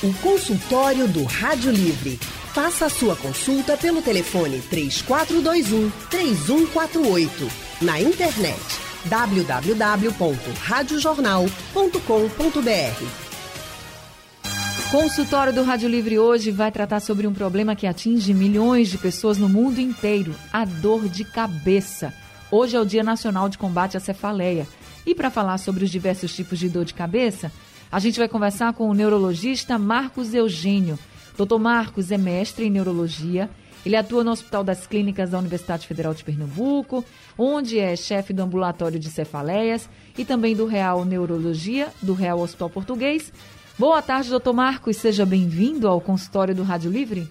O consultório do Rádio Livre. Faça a sua consulta pelo telefone 3421 3148. Na internet www.radiojornal.com.br. Consultório do Rádio Livre hoje vai tratar sobre um problema que atinge milhões de pessoas no mundo inteiro: a dor de cabeça. Hoje é o Dia Nacional de Combate à Cefaleia. E para falar sobre os diversos tipos de dor de cabeça, a gente vai conversar com o neurologista Marcos Eugênio. Dr. Marcos é mestre em neurologia. Ele atua no Hospital das Clínicas da Universidade Federal de Pernambuco, onde é chefe do ambulatório de cefaleias e também do Real Neurologia, do Real Hospital Português Boa tarde, doutor Marcos. Seja bem-vindo ao consultório do Rádio Livre.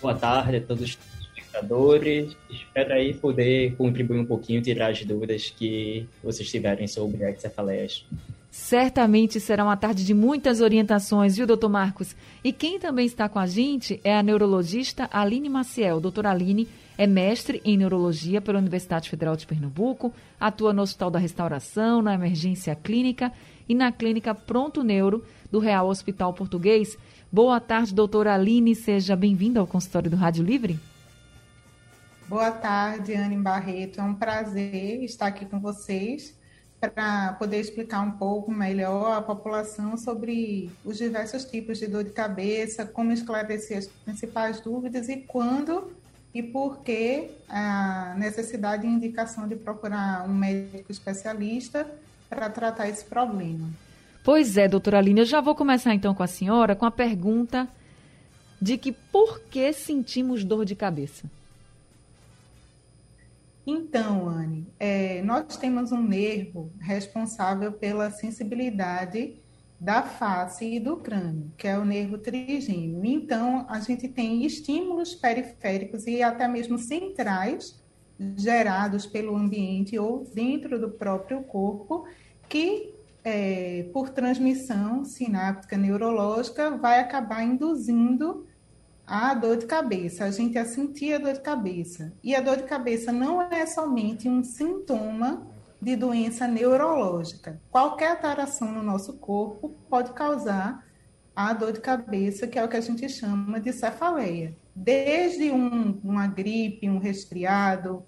Boa tarde a todos os espectadores. Espero aí poder contribuir um pouquinho, tirar as dúvidas que vocês tiverem sobre as cefaleias. Certamente será uma tarde de muitas orientações, viu, doutor Marcos? E quem também está com a gente é a neurologista Aline Maciel. Doutora Aline é mestre em neurologia pela Universidade Federal de Pernambuco, atua no Hospital da Restauração, na emergência clínica e na clínica Pronto Neuro do Real Hospital Português. Boa tarde, doutora Aline, seja bem-vinda ao consultório do Rádio Livre. Boa tarde, Anne Barreto. É um prazer estar aqui com vocês para poder explicar um pouco melhor à população sobre os diversos tipos de dor de cabeça, como esclarecer as principais dúvidas e quando e por que a necessidade e indicação de procurar um médico especialista para tratar esse problema. Pois é, doutora Aline, eu já vou começar então com a senhora com a pergunta de que por que sentimos dor de cabeça? Então, Anne, é, nós temos um nervo responsável pela sensibilidade da face e do crânio, que é o nervo trigêmeo. Então, a gente tem estímulos periféricos e até mesmo centrais gerados pelo ambiente ou dentro do próprio corpo, que é, por transmissão sináptica neurológica vai acabar induzindo a dor de cabeça. A gente a sentir a dor de cabeça. E a dor de cabeça não é somente um sintoma de doença neurológica. Qualquer alteração no nosso corpo pode causar a dor de cabeça, que é o que a gente chama de cefaleia desde um, uma gripe, um resfriado,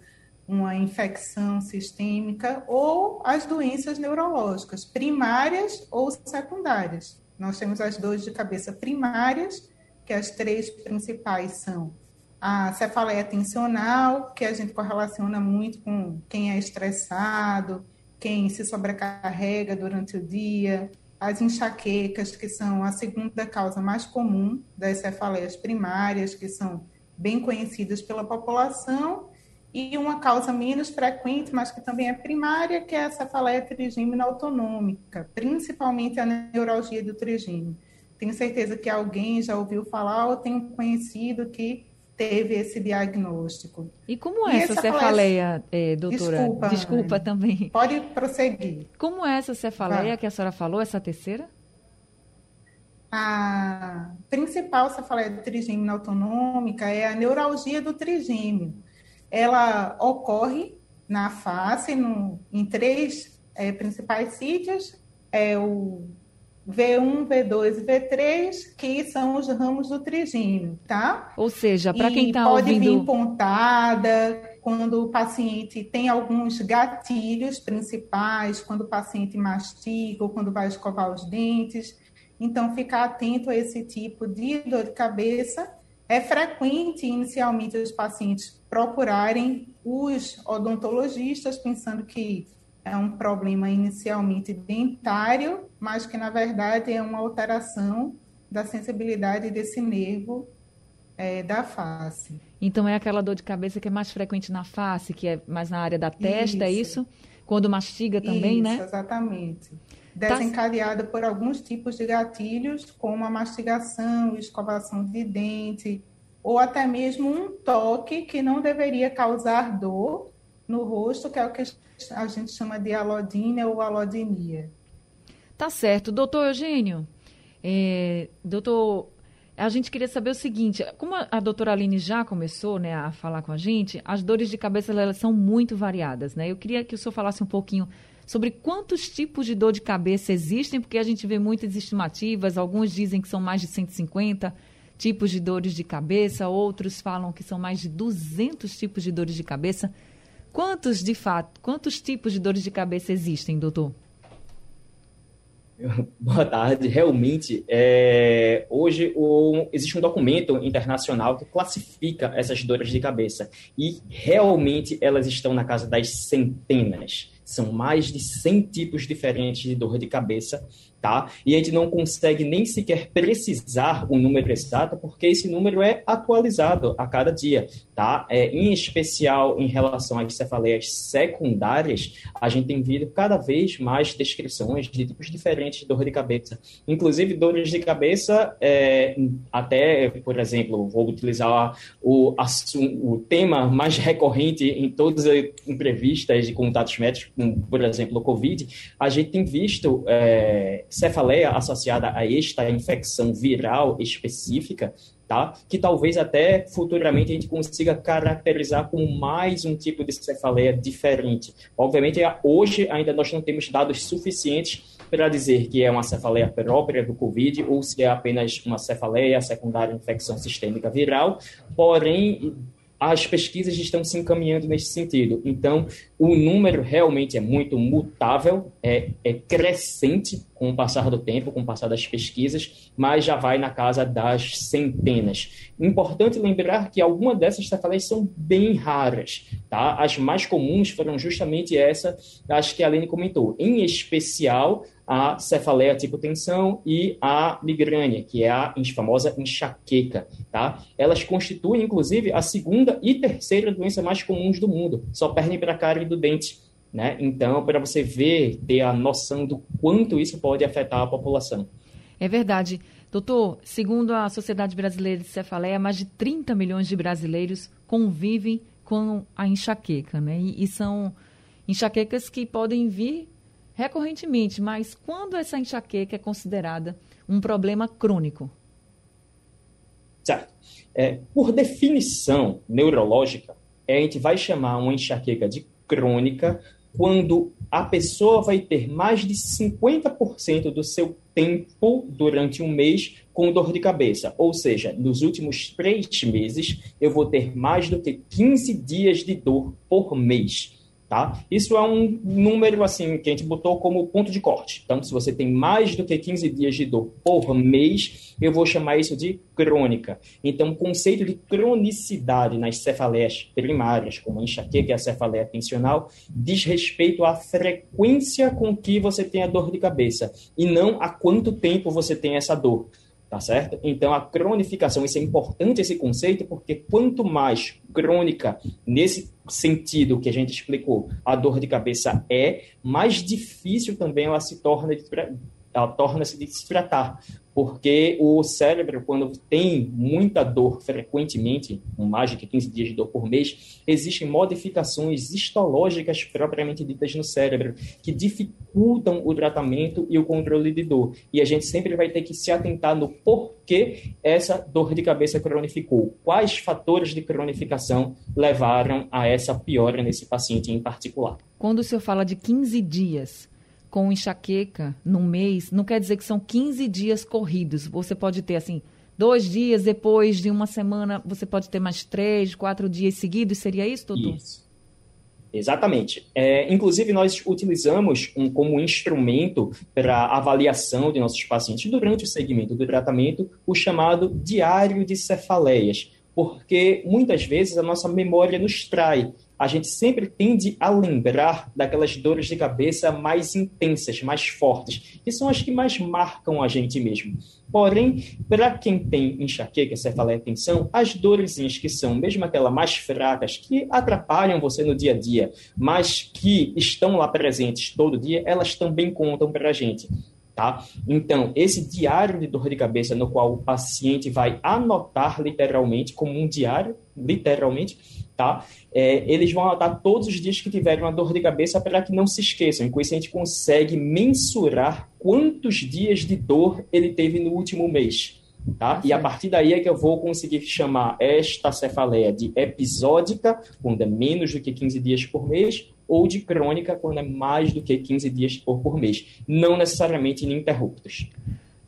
uma infecção sistêmica ou as doenças neurológicas, primárias ou secundárias. Nós temos as dores de cabeça primárias, que as três principais são a cefaleia tensional, que a gente correlaciona muito com quem é estressado, quem se sobrecarrega durante o dia, as enxaquecas, que são a segunda causa mais comum das cefaleias primárias, que são bem conhecidas pela população, e uma causa menos frequente, mas que também é primária, que é a cefaleia trigêmina autonômica, principalmente a neuralgia do trigêmino. Tenho certeza que alguém já ouviu falar ou tem conhecido que teve esse diagnóstico. E como é e essa cefaleia, é, doutora? Desculpa, Desculpa também. Pode prosseguir. Como é essa cefaleia Vai. que a senhora falou, essa terceira? A principal cefaleia trigêmina autonômica é a neuralgia do trigêmio. Ela ocorre na face, no, em três é, principais sítios, é o V1, V2 e V3, que são os ramos do trigêmeo, tá? Ou seja, para quem está ouvindo... pode vir pontada, quando o paciente tem alguns gatilhos principais, quando o paciente mastiga ou quando vai escovar os dentes. Então, ficar atento a esse tipo de dor de cabeça. É frequente, inicialmente, os pacientes procurarem os odontologistas, pensando que é um problema inicialmente dentário, mas que na verdade é uma alteração da sensibilidade desse nervo é, da face. Então é aquela dor de cabeça que é mais frequente na face, que é mais na área da testa, é isso. é isso? Quando mastiga também, isso, né? Exatamente. Desencadeada tá... por alguns tipos de gatilhos, como a mastigação, escovação de dente, ou até mesmo um toque que não deveria causar dor no rosto, que é o que a gente chama de alodínia ou alodinia. Tá certo. Doutor Eugênio, é, doutor, a gente queria saber o seguinte, como a, a doutora Aline já começou né, a falar com a gente, as dores de cabeça elas são muito variadas, né? Eu queria que o senhor falasse um pouquinho sobre quantos tipos de dor de cabeça existem, porque a gente vê muitas estimativas, alguns dizem que são mais de 150 tipos de dores de cabeça, outros falam que são mais de 200 tipos de dores de cabeça. Quantos, de fato, quantos tipos de dores de cabeça existem, doutor? Boa tarde. Realmente, é, hoje o, existe um documento internacional que classifica essas dores de cabeça e realmente elas estão na casa das centenas. São mais de 100 tipos diferentes de dor de cabeça tá? E a gente não consegue nem sequer precisar o número exato, porque esse número é atualizado a cada dia, tá? É, em especial em relação às cefaleias secundárias, a gente tem visto cada vez mais descrições de tipos diferentes de dor de cabeça. Inclusive, dores de cabeça, é, até, por exemplo, vou utilizar o, o tema mais recorrente em todas as entrevistas de contatos médicos, por exemplo, o COVID, a gente tem visto é, cefaleia associada a esta infecção viral específica, tá? Que talvez até futuramente a gente consiga caracterizar como mais um tipo de cefaleia diferente. Obviamente, hoje ainda nós não temos dados suficientes para dizer que é uma cefaleia própria do COVID ou se é apenas uma cefaleia secundária infecção sistêmica viral, porém as pesquisas estão se encaminhando nesse sentido. Então, o número realmente é muito mutável, é, é, crescente com o passar do tempo, com o passar das pesquisas, mas já vai na casa das centenas. Importante lembrar que algumas dessas cefaleias são bem raras. Tá? As mais comuns foram justamente essas, as que a Aline comentou, em especial a cefaleia tipo tensão e a migrânia, que é a famosa enxaqueca, tá? Elas constituem, inclusive, a segunda e terceira doença mais comuns do mundo, só perdem para a cara e do dente, né? Então, para você ver, ter a noção do quanto isso pode afetar a população. É verdade. Doutor, segundo a Sociedade Brasileira de Cefaleia, mais de 30 milhões de brasileiros convivem com a enxaqueca, né? E, e são enxaquecas que podem vir recorrentemente, mas quando essa enxaqueca é considerada um problema crônico? Certo. É, por definição neurológica, a gente vai chamar uma enxaqueca de crônica quando a pessoa vai ter mais de 50% do seu tempo durante um mês com dor de cabeça. Ou seja, nos últimos três meses, eu vou ter mais do que 15 dias de dor por mês. Tá? Isso é um número assim que a gente botou como ponto de corte. Então, se você tem mais do que 15 dias de dor por mês, eu vou chamar isso de crônica. Então, o conceito de cronicidade nas cefaleias primárias, como a enxaqueca e a cefaleia tensional, diz respeito à frequência com que você tem a dor de cabeça e não a quanto tempo você tem essa dor tá certo? Então, a cronificação, isso é importante esse conceito, porque quanto mais crônica, nesse sentido que a gente explicou, a dor de cabeça é, mais difícil também ela se torna de, ela torna-se de se tratar, porque o cérebro, quando tem muita dor frequentemente, mais de 15 dias de dor por mês, existem modificações histológicas propriamente ditas no cérebro, que dificultam o tratamento e o controle de dor. E a gente sempre vai ter que se atentar no porquê essa dor de cabeça cronificou, quais fatores de cronificação levaram a essa piora nesse paciente em particular. Quando o senhor fala de 15 dias, com enxaqueca num mês, não quer dizer que são 15 dias corridos. Você pode ter, assim, dois dias depois de uma semana, você pode ter mais três, quatro dias seguidos. Seria isso, doutor? Isso. Exatamente. É, inclusive, nós utilizamos um, como instrumento para avaliação de nossos pacientes durante o segmento do tratamento o chamado diário de cefaleias, porque muitas vezes a nossa memória nos trai a gente sempre tende a lembrar daquelas dores de cabeça mais intensas, mais fortes, que são as que mais marcam a gente mesmo. Porém, para quem tem enxaqueca, cefaleia tensão, as dorezinhas que são, mesmo aquelas mais fracas, que atrapalham você no dia a dia, mas que estão lá presentes todo dia, elas também contam para a gente. Tá? Então, esse diário de dor de cabeça, no qual o paciente vai anotar literalmente, como um diário, literalmente, tá? É, eles vão anotar todos os dias que tiverem uma dor de cabeça para que não se esqueçam. E com isso a gente consegue mensurar quantos dias de dor ele teve no último mês. Tá? E a partir daí é que eu vou conseguir chamar esta cefaleia de episódica, quando é menos do que 15 dias por mês, ou de crônica quando é mais do que 15 dias por, por mês, não necessariamente ininterruptos.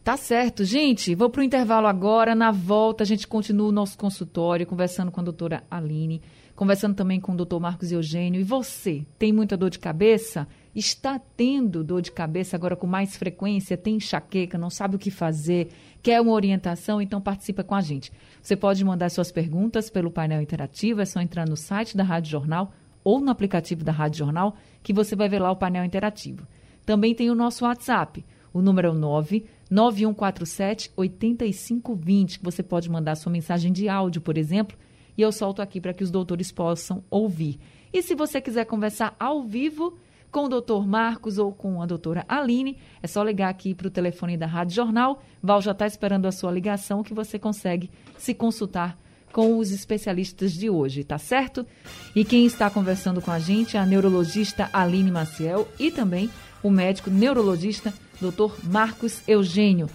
Tá certo, gente. Vou para o intervalo agora. Na volta, a gente continua o nosso consultório, conversando com a doutora Aline, conversando também com o doutor Marcos Eugênio. E você, tem muita dor de cabeça? Está tendo dor de cabeça agora com mais frequência? Tem enxaqueca, não sabe o que fazer? Quer uma orientação? Então participa com a gente. Você pode mandar suas perguntas pelo painel interativo, é só entrar no site da Rádio Jornal ou no aplicativo da Rádio Jornal, que você vai ver lá o painel interativo. Também tem o nosso WhatsApp. O número é o 9 9147 8520, que você pode mandar sua mensagem de áudio, por exemplo, e eu solto aqui para que os doutores possam ouvir. E se você quiser conversar ao vivo com o doutor Marcos ou com a doutora Aline, é só ligar aqui para o telefone da Rádio Jornal. Val já está esperando a sua ligação, que você consegue se consultar com os especialistas de hoje, tá certo? E quem está conversando com a gente é a neurologista Aline Maciel e também o médico neurologista Dr. Marcos Eugênio.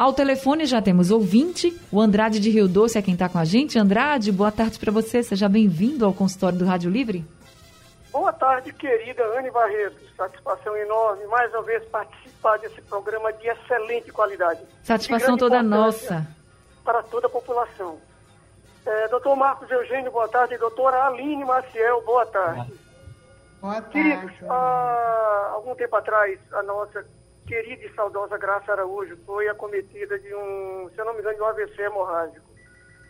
Ao telefone já temos ouvinte, o Andrade de Rio Doce é quem está com a gente. Andrade, boa tarde para você, seja bem-vindo ao consultório do Rádio Livre. Boa tarde, querida Anne Barreto. Satisfação enorme mais uma vez participar desse programa de excelente qualidade. Satisfação toda nossa. Para toda a população. É, doutor Marcos Eugênio, boa tarde. Doutora Aline Maciel, boa tarde. Boa tarde. Queridos, há algum tempo atrás, a nossa querida e saudosa Graça Araújo foi acometida de um, se eu não me engano, de um AVC hemorrágico.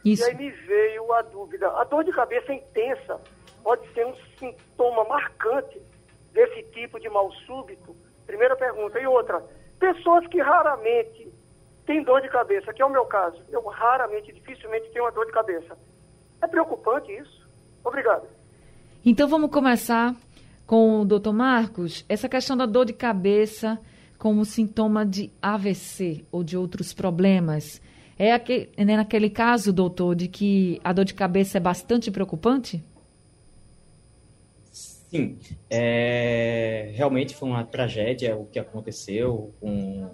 Isso. E aí me veio a dúvida. A dor de cabeça intensa pode ser um sintoma marcante desse tipo de mal súbito? Primeira pergunta. E outra, pessoas que raramente têm dor de cabeça, que é o meu caso. Eu raramente, dificilmente tenho uma dor de cabeça. É preocupante isso? Obrigado. Então vamos começar com o doutor Marcos. Essa questão da dor de cabeça como sintoma de AVC ou de outros problemas. É aquele, né, naquele caso, doutor, de que a dor de cabeça é bastante preocupante? Sim, é, realmente foi uma tragédia o que aconteceu com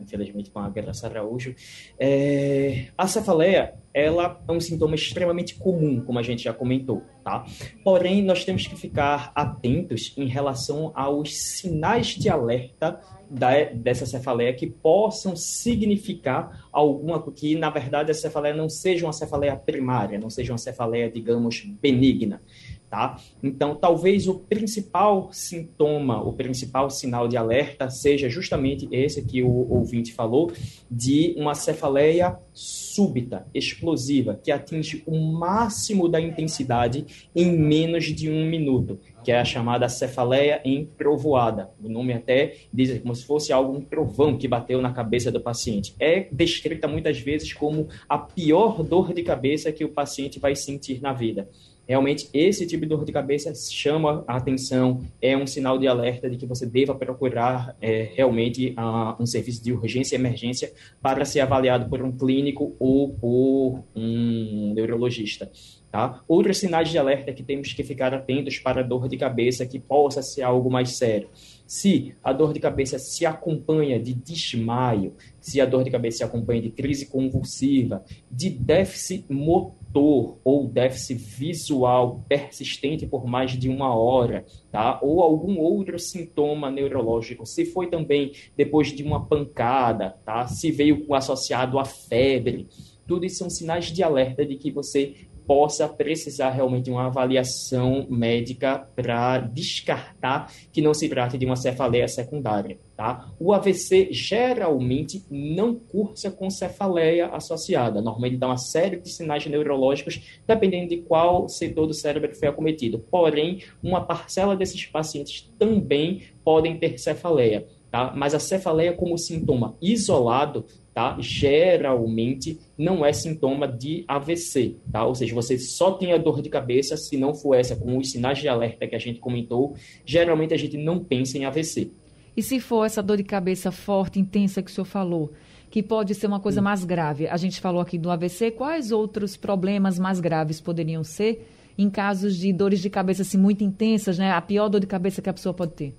infelizmente com a Graça Araújo. É, a cefaleia, ela é um sintoma extremamente comum, como a gente já comentou, tá? Porém, nós temos que ficar atentos em relação aos sinais de alerta da, dessa cefaleia que possam significar alguma que na verdade a cefaleia não seja uma cefaleia primária, não seja uma cefaleia, digamos, benigna. Tá? Então, talvez o principal sintoma, o principal sinal de alerta seja justamente esse que o ouvinte falou, de uma cefaleia súbita, explosiva, que atinge o máximo da intensidade em menos de um minuto, que é a chamada cefaleia emprovoada. O nome até diz como se fosse algo, um trovão que bateu na cabeça do paciente. É descrita muitas vezes como a pior dor de cabeça que o paciente vai sentir na vida. Realmente, esse tipo de dor de cabeça chama a atenção, é um sinal de alerta de que você deva procurar é, realmente uh, um serviço de urgência e emergência para ser avaliado por um clínico ou por um neurologista. Tá? Outros sinais de alerta que temos que ficar atentos para dor de cabeça que possa ser algo mais sério. Se a dor de cabeça se acompanha de desmaio, se a dor de cabeça se acompanha de crise convulsiva, de déficit motor ou déficit visual persistente por mais de uma hora, tá? ou algum outro sintoma neurológico, se foi também depois de uma pancada, tá? se veio associado à febre, tudo isso são sinais de alerta de que você possa precisar realmente de uma avaliação médica para descartar que não se trate de uma cefaleia secundária. Tá? O AVC geralmente não cursa com cefaleia associada. Normalmente dá uma série de sinais neurológicos, dependendo de qual setor do cérebro foi acometido. Porém, uma parcela desses pacientes também podem ter cefaleia. Tá? Mas a cefaleia como sintoma isolado tá? Geralmente não é sintoma de AVC, tá? Ou seja, você só tem a dor de cabeça se não for essa, com os sinais de alerta que a gente comentou, geralmente a gente não pensa em AVC. E se for essa dor de cabeça forte, intensa que o senhor falou, que pode ser uma coisa mais grave, a gente falou aqui do AVC, quais outros problemas mais graves poderiam ser em casos de dores de cabeça assim, muito intensas, né? A pior dor de cabeça que a pessoa pode ter?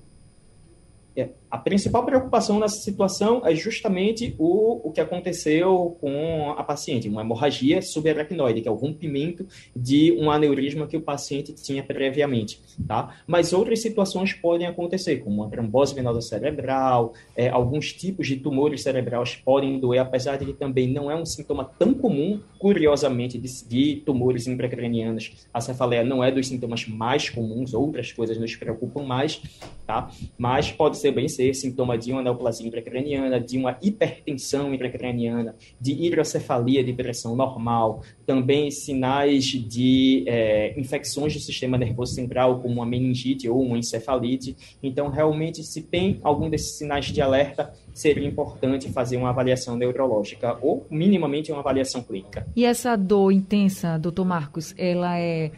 É, A principal preocupação nessa situação é justamente o, o que aconteceu com a paciente, uma hemorragia subaracnoide, que é o rompimento de um aneurisma que o paciente tinha previamente, tá? Mas outras situações podem acontecer, como uma trombose venosa cerebral, é, alguns tipos de tumores cerebrais podem doer, apesar de que também não é um sintoma tão comum, curiosamente, de, de tumores intracranianos. A cefaleia não é dos sintomas mais comuns, outras coisas nos preocupam mais, tá? Mas pode ser bem ser sintoma de uma neoplasia intracraniana, de uma hipertensão intracraniana, de hidrocefalia de pressão normal, também sinais de é, infecções do sistema nervoso central, como uma meningite ou uma encefalite. Então, realmente, se tem algum desses sinais de alerta, seria importante fazer uma avaliação neurológica ou minimamente uma avaliação clínica. E essa dor intensa, doutor Marcos, ela é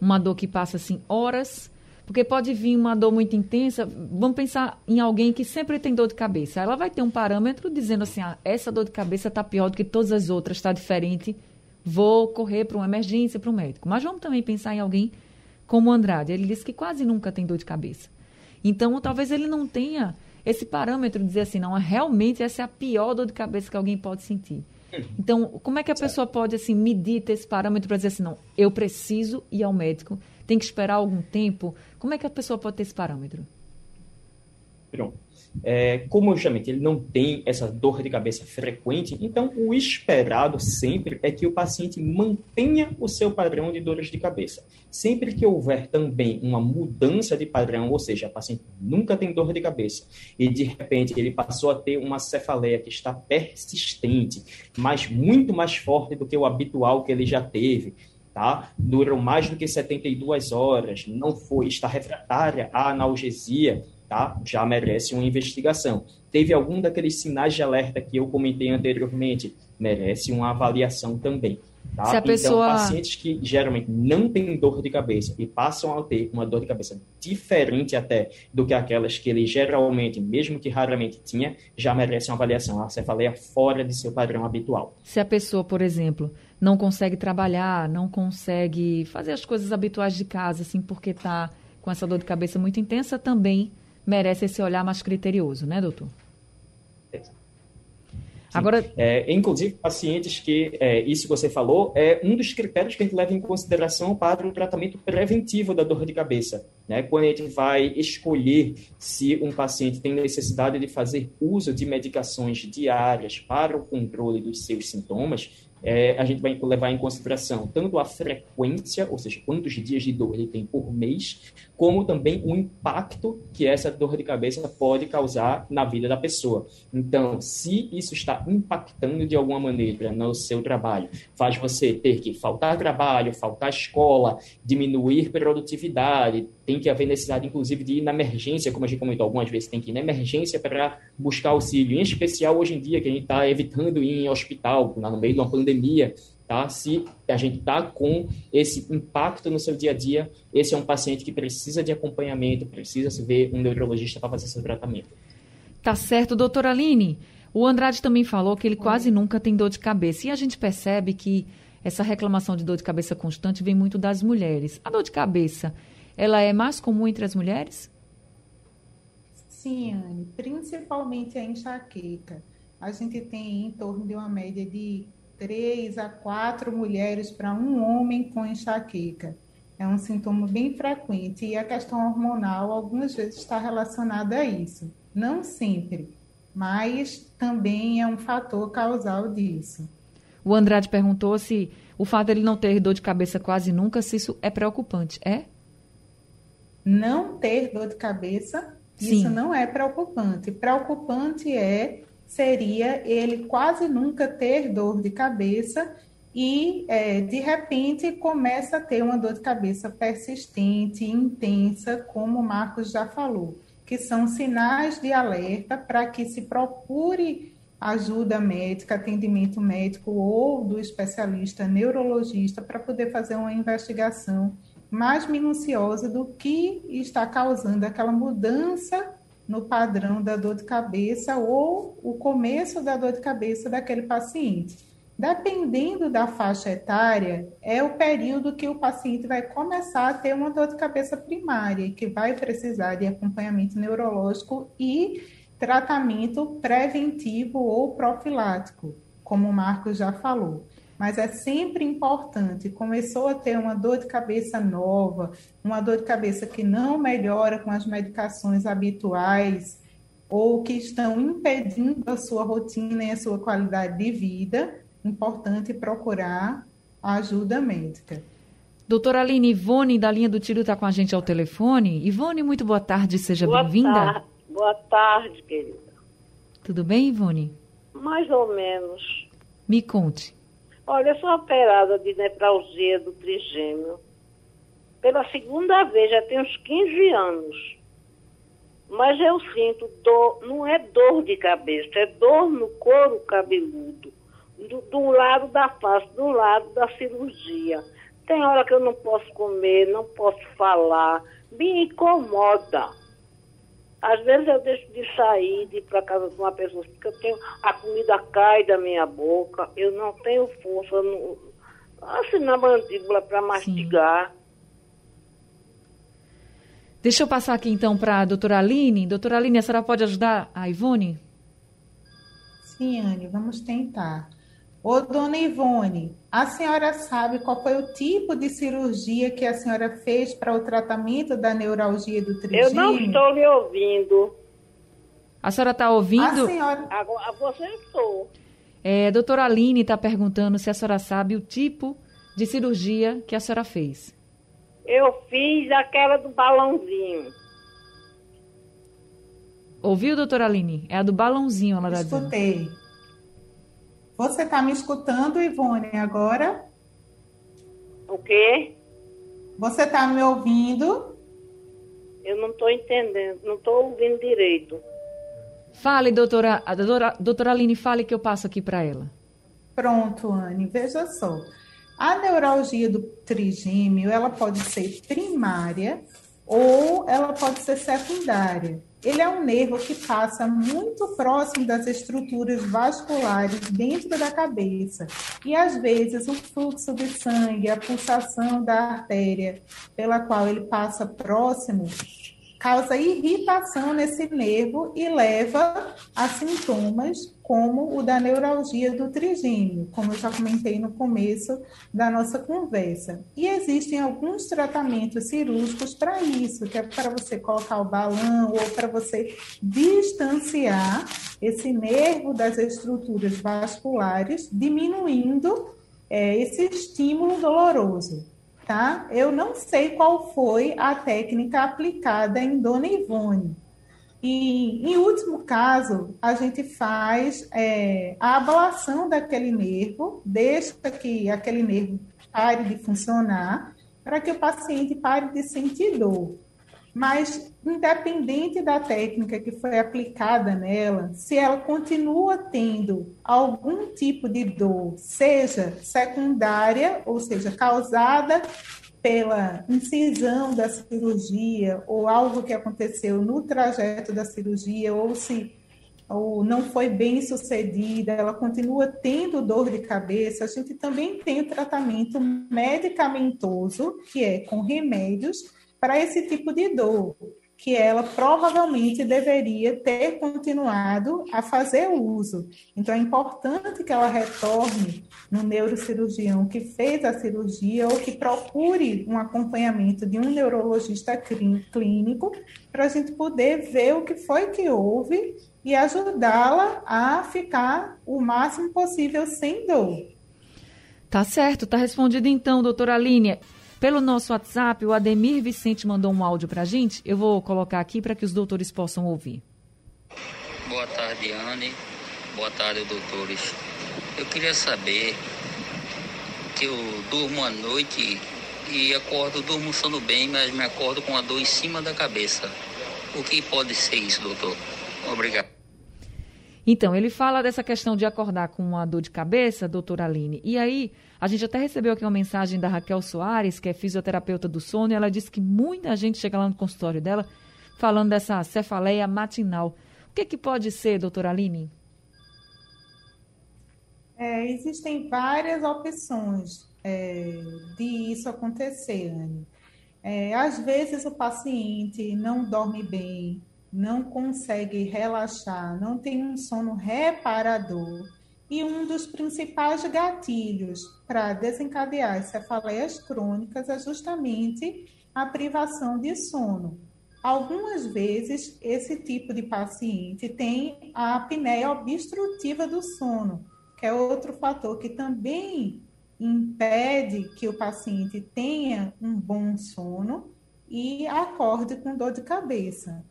uma dor que passa assim horas porque pode vir uma dor muito intensa. Vamos pensar em alguém que sempre tem dor de cabeça. Ela vai ter um parâmetro dizendo assim: ah, essa dor de cabeça está pior do que todas as outras, está diferente. Vou correr para uma emergência, para um médico. Mas vamos também pensar em alguém como o Andrade. Ele disse que quase nunca tem dor de cabeça. Então, talvez ele não tenha esse parâmetro de dizer assim: não, realmente essa é a pior dor de cabeça que alguém pode sentir. Então, como é que a pessoa pode assim medir esse parâmetro para dizer assim, não, eu preciso ir ao médico, tem que esperar algum tempo? Como é que a pessoa pode ter esse parâmetro? Pronto. É, como justamente ele não tem essa dor de cabeça frequente, então o esperado sempre é que o paciente mantenha o seu padrão de dores de cabeça. Sempre que houver também uma mudança de padrão, ou seja, o paciente nunca tem dor de cabeça e de repente ele passou a ter uma cefaleia que está persistente, mas muito mais forte do que o habitual que ele já teve, tá? Durou mais do que 72 horas, não foi, está refratária à analgesia, tá? Já merece uma investigação. Teve algum daqueles sinais de alerta que eu comentei anteriormente, merece uma avaliação também. Tá? Se a pessoa... Então, pacientes que geralmente não têm dor de cabeça e passam a ter uma dor de cabeça diferente até do que aquelas que ele geralmente, mesmo que raramente tinha, já merecem uma avaliação. A cefaleia fora de seu padrão habitual. Se a pessoa, por exemplo, não consegue trabalhar, não consegue fazer as coisas habituais de casa, assim, porque está com essa dor de cabeça muito intensa, também merece esse olhar mais criterioso, né, doutor? Agora, é, inclusive, pacientes que, é, isso que você falou, é um dos critérios que a gente leva em consideração para o tratamento preventivo da dor de cabeça. Né? Quando a gente vai escolher se um paciente tem necessidade de fazer uso de medicações diárias para o controle dos seus sintomas, é, a gente vai levar em consideração tanto a frequência, ou seja, quantos dias de dor ele tem por mês, como também o impacto que essa dor de cabeça pode causar na vida da pessoa. Então, se isso está impactando de alguma maneira no seu trabalho, faz você ter que faltar trabalho, faltar escola, diminuir produtividade, tem que haver necessidade, inclusive, de ir na emergência, como a gente comentou algumas vezes, tem que ir na emergência para buscar auxílio, em especial hoje em dia, que a gente está evitando ir em hospital, no meio de uma pandemia, tá? Se a gente está com esse impacto no seu dia a dia, esse é um paciente que precisa de acompanhamento, precisa se ver um neurologista para fazer seu tratamento. Tá certo, doutora Aline. O Andrade também falou que ele quase nunca tem dor de cabeça. E a gente percebe que essa reclamação de dor de cabeça constante vem muito das mulheres. A dor de cabeça ela é mais comum entre as mulheres? Sim, Anne, principalmente a enxaqueca. A gente tem em torno de uma média de três a quatro mulheres para um homem com enxaqueca. É um sintoma bem frequente e a questão hormonal algumas vezes está relacionada a isso. Não sempre, mas também é um fator causal disso. O Andrade perguntou se o fato de ele não ter dor de cabeça quase nunca, se isso é preocupante. É? não ter dor de cabeça, Sim. isso não é preocupante. Preocupante é seria ele quase nunca ter dor de cabeça e é, de repente começa a ter uma dor de cabeça persistente, intensa, como o Marcos já falou, que são sinais de alerta para que se procure ajuda médica, atendimento médico ou do especialista neurologista para poder fazer uma investigação mais minuciosa do que está causando aquela mudança no padrão da dor de cabeça ou o começo da dor de cabeça daquele paciente. Dependendo da faixa etária, é o período que o paciente vai começar a ter uma dor de cabeça primária, que vai precisar de acompanhamento neurológico e tratamento preventivo ou profilático, como o Marcos já falou. Mas é sempre importante, começou a ter uma dor de cabeça nova, uma dor de cabeça que não melhora com as medicações habituais, ou que estão impedindo a sua rotina e a sua qualidade de vida, importante procurar ajuda médica. Doutora Aline, Ivone, da linha do Tiro, está com a gente ao telefone. Ivone, muito boa tarde, seja bem-vinda. Boa tarde, querida. Tudo bem, Ivone? Mais ou menos. Me conte. Olha, eu sou operada de nevralgia do trigêmeo. Pela segunda vez, já tem uns 15 anos. Mas eu sinto dor, não é dor de cabeça, é dor no couro cabeludo, do, do lado da face, do lado da cirurgia. Tem hora que eu não posso comer, não posso falar, me incomoda. Às vezes eu deixo de sair, de ir para casa de uma pessoa, porque eu tenho, a comida cai da minha boca, eu não tenho força no, assim na mandíbula para mastigar. Sim. Deixa eu passar aqui então para a doutora Aline. Doutora Aline, a senhora pode ajudar a Ivone? Sim, Anne, vamos tentar. Ô, dona Ivone, a senhora sabe qual foi o tipo de cirurgia que a senhora fez para o tratamento da neuralgia do trigêmeo? Eu não estou lhe ouvindo. A senhora está ouvindo? A senhora... Agora, você estou. É, doutora Aline está perguntando se a senhora sabe o tipo de cirurgia que a senhora fez. Eu fiz aquela do balãozinho. Ouviu, doutora Aline? É a do balãozinho, ela está Escutei. Você está me escutando, Ivone, agora? O quê? Você está me ouvindo? Eu não estou entendendo, não estou ouvindo direito. Fale, doutora, doutora, doutora Aline, fale que eu passo aqui para ela. Pronto, Anne, veja só. A neuralgia do trigêmeo, ela pode ser primária ou ela pode ser secundária. Ele é um nervo que passa muito próximo das estruturas vasculares dentro da cabeça. E às vezes o fluxo de sangue, a pulsação da artéria pela qual ele passa próximo, causa irritação nesse nervo e leva a sintomas como o da neuralgia do trigêmeo, como eu já comentei no começo da nossa conversa. E existem alguns tratamentos cirúrgicos para isso, que é para você colocar o balão ou para você distanciar esse nervo das estruturas vasculares, diminuindo é, esse estímulo doloroso tá? Eu não sei qual foi a técnica aplicada em Dona Ivone. E, em último caso, a gente faz é, a ablação daquele nervo, deixa que aquele nervo pare de funcionar, para que o paciente pare de sentir dor. Mas, independente da técnica que foi aplicada nela, se ela continua tendo algum tipo de dor, seja secundária, ou seja, causada pela incisão da cirurgia ou algo que aconteceu no trajeto da cirurgia, ou se ou não foi bem sucedida, ela continua tendo dor de cabeça, a gente também tem o tratamento medicamentoso, que é com remédios para esse tipo de dor, que ela provavelmente deveria ter continuado a fazer uso. Então, é importante que ela retorne no neurocirurgião que fez a cirurgia ou que procure um acompanhamento de um neurologista clínico para a gente poder ver o que foi que houve e ajudá-la a ficar o máximo possível sem dor. Tá certo, tá respondido então, doutora Aline. Pelo nosso WhatsApp, o Ademir Vicente mandou um áudio para a gente. Eu vou colocar aqui para que os doutores possam ouvir. Boa tarde, Anne. Boa tarde, doutores. Eu queria saber que eu durmo à noite e acordo, durmo sono bem, mas me acordo com a dor em cima da cabeça. O que pode ser isso, doutor? Obrigado. Então, ele fala dessa questão de acordar com uma dor de cabeça, doutora Aline. E aí, a gente até recebeu aqui uma mensagem da Raquel Soares, que é fisioterapeuta do sono, e ela disse que muita gente chega lá no consultório dela falando dessa cefaleia matinal. O que, que pode ser, doutora Aline? É, existem várias opções é, de isso acontecer, Anne. É, às vezes o paciente não dorme bem, não consegue relaxar, não tem um sono reparador. E um dos principais gatilhos para desencadear as cefaleias crônicas é justamente a privação de sono. Algumas vezes, esse tipo de paciente tem a apneia obstrutiva do sono, que é outro fator que também impede que o paciente tenha um bom sono e acorde com dor de cabeça.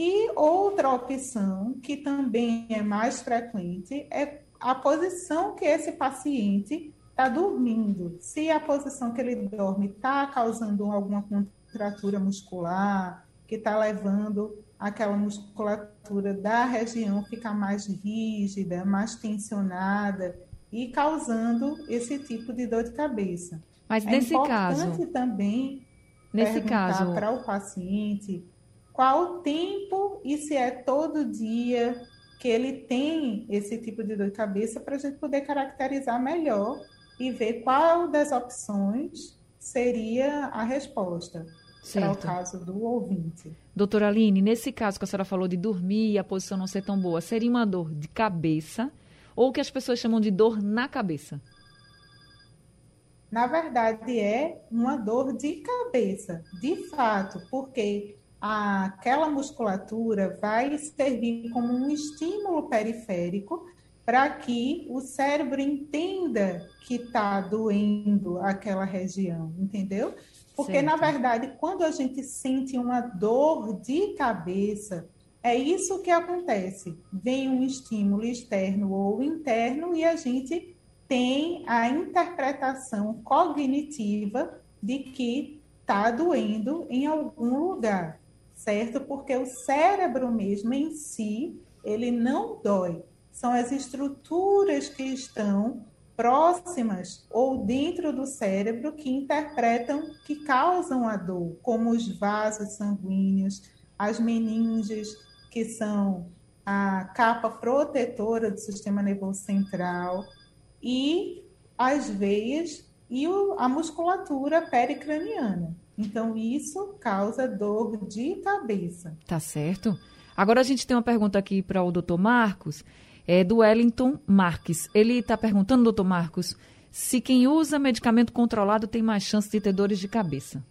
E outra opção, que também é mais frequente, é a posição que esse paciente está dormindo. Se a posição que ele dorme está causando alguma contratura muscular, que está levando aquela musculatura da região ficar mais rígida, mais tensionada e causando esse tipo de dor de cabeça. Mas é nesse caso também nesse caso para o paciente qual o tempo e se é todo dia que ele tem esse tipo de dor de cabeça para a gente poder caracterizar melhor e ver qual das opções seria a resposta para o caso do ouvinte. Doutora Aline, nesse caso que a senhora falou de dormir e a posição não ser tão boa, seria uma dor de cabeça ou o que as pessoas chamam de dor na cabeça? Na verdade, é uma dor de cabeça, de fato, porque aquela musculatura vai servir como um estímulo periférico para que o cérebro entenda que está doendo aquela região, entendeu? Porque, certo. na verdade, quando a gente sente uma dor de cabeça, é isso que acontece. Vem um estímulo externo ou interno e a gente tem a interpretação cognitiva de que está doendo em algum lugar certo? Porque o cérebro mesmo em si, ele não dói. São as estruturas que estão próximas ou dentro do cérebro que interpretam, que causam a dor, como os vasos sanguíneos, as meninges, que são a capa protetora do sistema nervoso central, e as veias e a musculatura pericraniana. Então, isso causa dor de cabeça. Tá certo. Agora a gente tem uma pergunta aqui para o doutor Marcos, é do Wellington Marques. Ele está perguntando, doutor Marcos, se quem usa medicamento controlado tem mais chance de ter dores de cabeça.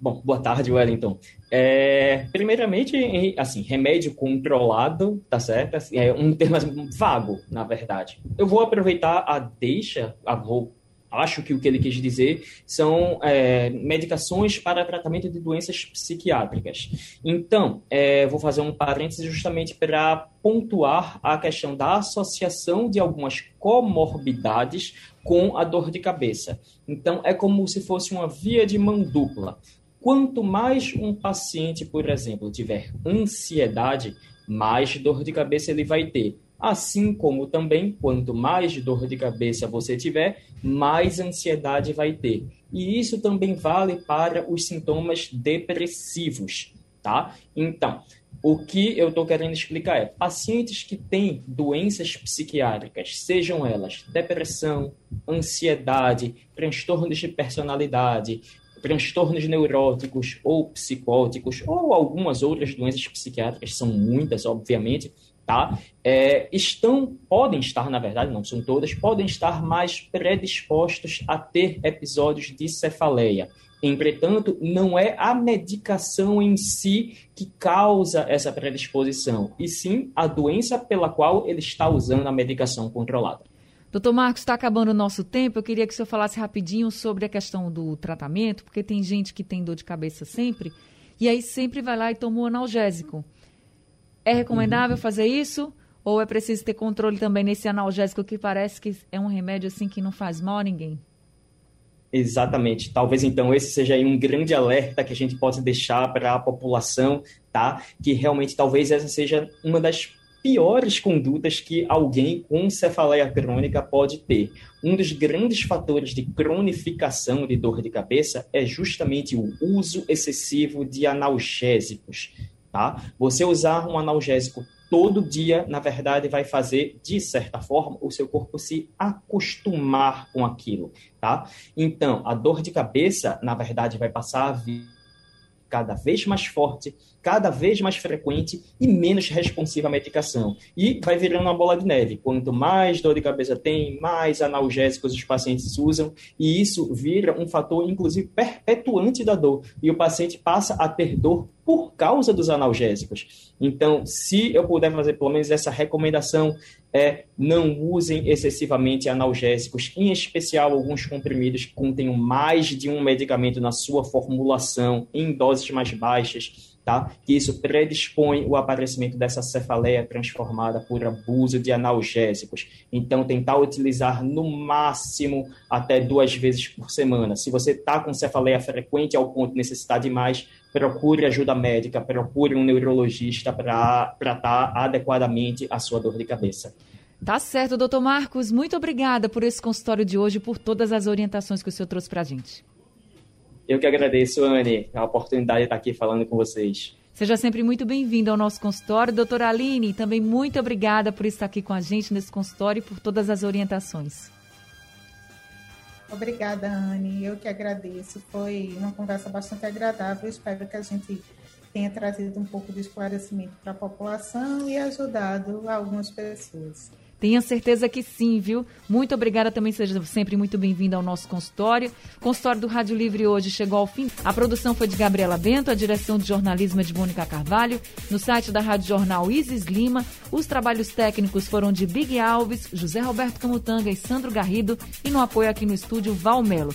Bom, boa tarde, Wellington. É, primeiramente, assim, remédio controlado, tá certo? Assim, é um termo vago, na verdade. Eu vou aproveitar a deixa, a, vou acho que o que ele quis dizer são é, medicações para tratamento de doenças psiquiátricas. Então, é, vou fazer um parêntese justamente para pontuar a questão da associação de algumas comorbidades com a dor de cabeça. Então, é como se fosse uma via de mão dupla. Quanto mais um paciente, por exemplo, tiver ansiedade, mais dor de cabeça ele vai ter. Assim como também, quanto mais dor de cabeça você tiver, mais ansiedade vai ter. E isso também vale para os sintomas depressivos, tá? Então, o que eu estou querendo explicar é: pacientes que têm doenças psiquiátricas, sejam elas depressão, ansiedade, transtornos de personalidade, transtornos neuróticos ou psicóticos, ou algumas outras doenças psiquiátricas, são muitas, obviamente, tá? É, estão, podem estar, na verdade, não são todas, podem estar mais predispostos a ter episódios de cefaleia. Entretanto, não é a medicação em si que causa essa predisposição, e sim a doença pela qual ele está usando a medicação controlada. Doutor Marcos, está acabando o nosso tempo. Eu queria que o senhor falasse rapidinho sobre a questão do tratamento, porque tem gente que tem dor de cabeça sempre, e aí sempre vai lá e toma um analgésico. É recomendável uhum. fazer isso? Ou é preciso ter controle também nesse analgésico que parece que é um remédio assim que não faz mal a ninguém? Exatamente. Talvez então esse seja um grande alerta que a gente possa deixar para a população, tá? Que realmente talvez essa seja uma das piores condutas que alguém com cefaleia crônica pode ter. Um dos grandes fatores de cronificação de dor de cabeça é justamente o uso excessivo de analgésicos tá? Você usar um analgésico todo dia, na verdade, vai fazer, de certa forma, o seu corpo se acostumar com aquilo, tá? Então, a dor de cabeça, na verdade, vai passar a ficar cada vez mais forte, cada vez mais frequente e menos responsiva à medicação. E vai virando uma bola de neve. Quanto mais dor de cabeça tem, mais analgésicos os pacientes usam, e isso vira um fator, inclusive, perpetuante da dor. E o paciente passa a ter dor por causa dos analgésicos. Então, se eu puder fazer pelo menos essa recomendação, é não usem excessivamente analgésicos, em especial alguns comprimidos que contenham mais de um medicamento na sua formulação, em doses mais baixas tá? Que isso predispõe o aparecimento dessa cefaleia transformada por abuso de analgésicos. Então, tentar utilizar no máximo até duas vezes por semana. Se você está com cefaleia frequente ao ponto de necessitar de mais, procure ajuda médica, procure um neurologista para tratar adequadamente a sua dor de cabeça. Tá certo, doutor Marcos. Muito obrigada por esse consultório de hoje por todas as orientações que o senhor trouxe para a gente. Eu que agradeço, Anne, a oportunidade de estar aqui falando com vocês. Seja sempre muito bem-vindo ao nosso consultório. Doutora Aline, também muito obrigada por estar aqui com a gente nesse consultório e por todas as orientações. Obrigada, Anne. Eu que agradeço. Foi uma conversa bastante agradável. Espero que a gente tenha trazido um pouco de esclarecimento para a população e ajudado algumas pessoas. Tenha certeza que sim, viu? Muito obrigada também, seja sempre muito bem-vinda ao nosso consultório. O consultório do Rádio Livre hoje chegou ao fim. A produção foi de Gabriela Bento, a direção de jornalismo é de Mônica Carvalho. No site da Rádio Jornal Isis Lima, os trabalhos técnicos foram de Big Alves, José Roberto Camutanga e Sandro Garrido. E no apoio aqui no estúdio, Val Melo.